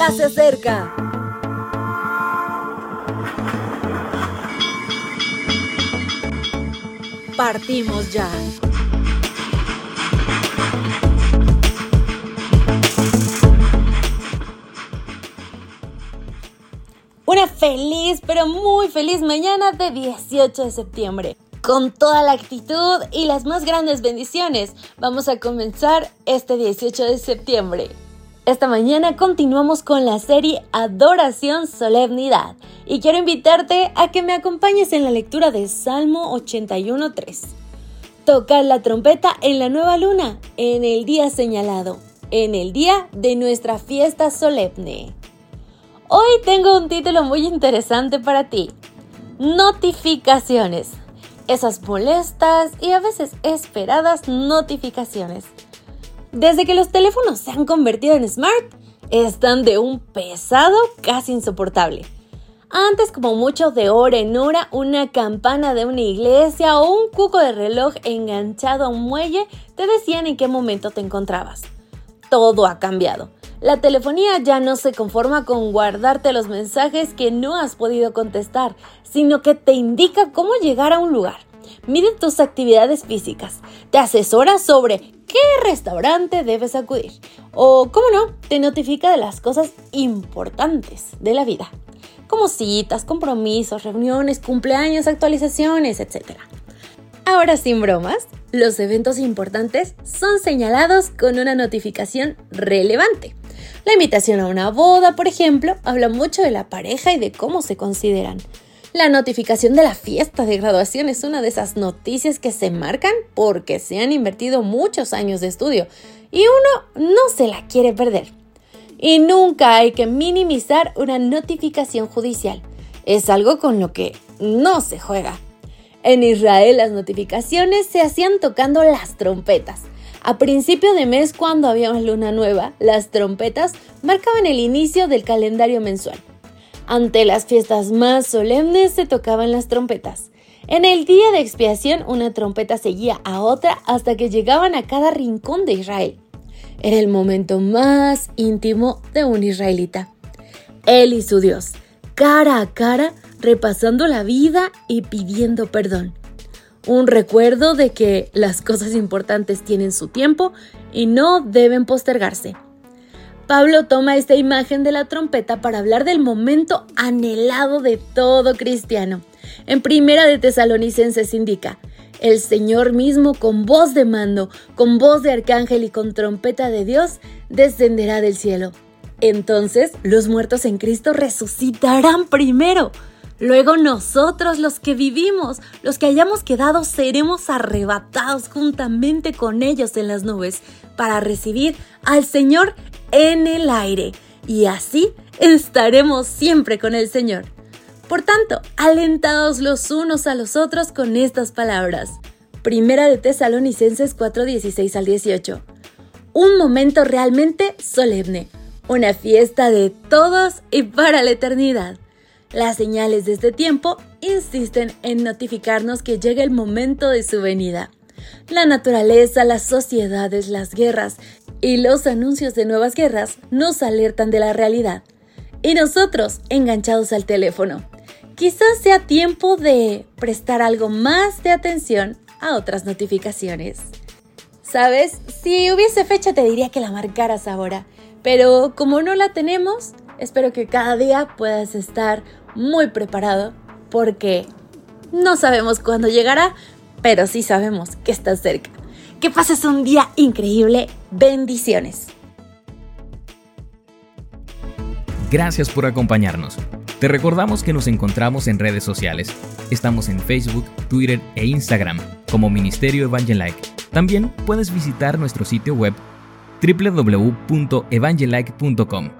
ya se acerca. Partimos ya. Una feliz, pero muy feliz mañana de 18 de septiembre. Con toda la actitud y las más grandes bendiciones, vamos a comenzar este 18 de septiembre. Esta mañana continuamos con la serie Adoración Solemnidad y quiero invitarte a que me acompañes en la lectura de Salmo 81.3. Tocar la trompeta en la nueva luna, en el día señalado, en el día de nuestra fiesta solemne. Hoy tengo un título muy interesante para ti. Notificaciones. Esas molestas y a veces esperadas notificaciones. Desde que los teléfonos se han convertido en smart, están de un pesado casi insoportable. Antes, como mucho de hora en hora, una campana de una iglesia o un cuco de reloj enganchado a un muelle te decían en qué momento te encontrabas. Todo ha cambiado. La telefonía ya no se conforma con guardarte los mensajes que no has podido contestar, sino que te indica cómo llegar a un lugar. Mide tus actividades físicas, te asesora sobre qué restaurante debes acudir o, cómo no, te notifica de las cosas importantes de la vida, como citas, compromisos, reuniones, cumpleaños, actualizaciones, etc. Ahora sin bromas, los eventos importantes son señalados con una notificación relevante. La invitación a una boda, por ejemplo, habla mucho de la pareja y de cómo se consideran. La notificación de la fiesta de graduación es una de esas noticias que se marcan porque se han invertido muchos años de estudio y uno no se la quiere perder. Y nunca hay que minimizar una notificación judicial. Es algo con lo que no se juega. En Israel las notificaciones se hacían tocando las trompetas. A principio de mes, cuando había una luna nueva, las trompetas marcaban el inicio del calendario mensual. Ante las fiestas más solemnes se tocaban las trompetas. En el día de expiación, una trompeta seguía a otra hasta que llegaban a cada rincón de Israel. Era el momento más íntimo de un israelita. Él y su Dios, cara a cara, repasando la vida y pidiendo perdón un recuerdo de que las cosas importantes tienen su tiempo y no deben postergarse. Pablo toma esta imagen de la trompeta para hablar del momento anhelado de todo cristiano. En Primera de Tesalonicenses indica, el Señor mismo con voz de mando, con voz de arcángel y con trompeta de Dios, descenderá del cielo. Entonces los muertos en Cristo resucitarán primero. Luego nosotros los que vivimos, los que hayamos quedado, seremos arrebatados juntamente con ellos en las nubes para recibir al Señor en el aire. Y así estaremos siempre con el Señor. Por tanto, alentados los unos a los otros con estas palabras. Primera de Tesalonicenses 4:16 al 18. Un momento realmente solemne, una fiesta de todos y para la eternidad. Las señales de este tiempo insisten en notificarnos que llega el momento de su venida. La naturaleza, las sociedades, las guerras y los anuncios de nuevas guerras nos alertan de la realidad. Y nosotros, enganchados al teléfono, quizás sea tiempo de prestar algo más de atención a otras notificaciones. ¿Sabes? Si hubiese fecha te diría que la marcaras ahora, pero como no la tenemos, espero que cada día puedas estar muy preparado porque no sabemos cuándo llegará, pero sí sabemos que está cerca. Que pases un día increíble. Bendiciones. Gracias por acompañarnos. Te recordamos que nos encontramos en redes sociales. Estamos en Facebook, Twitter e Instagram como Ministerio Evangelike. También puedes visitar nuestro sitio web www.evangelike.com.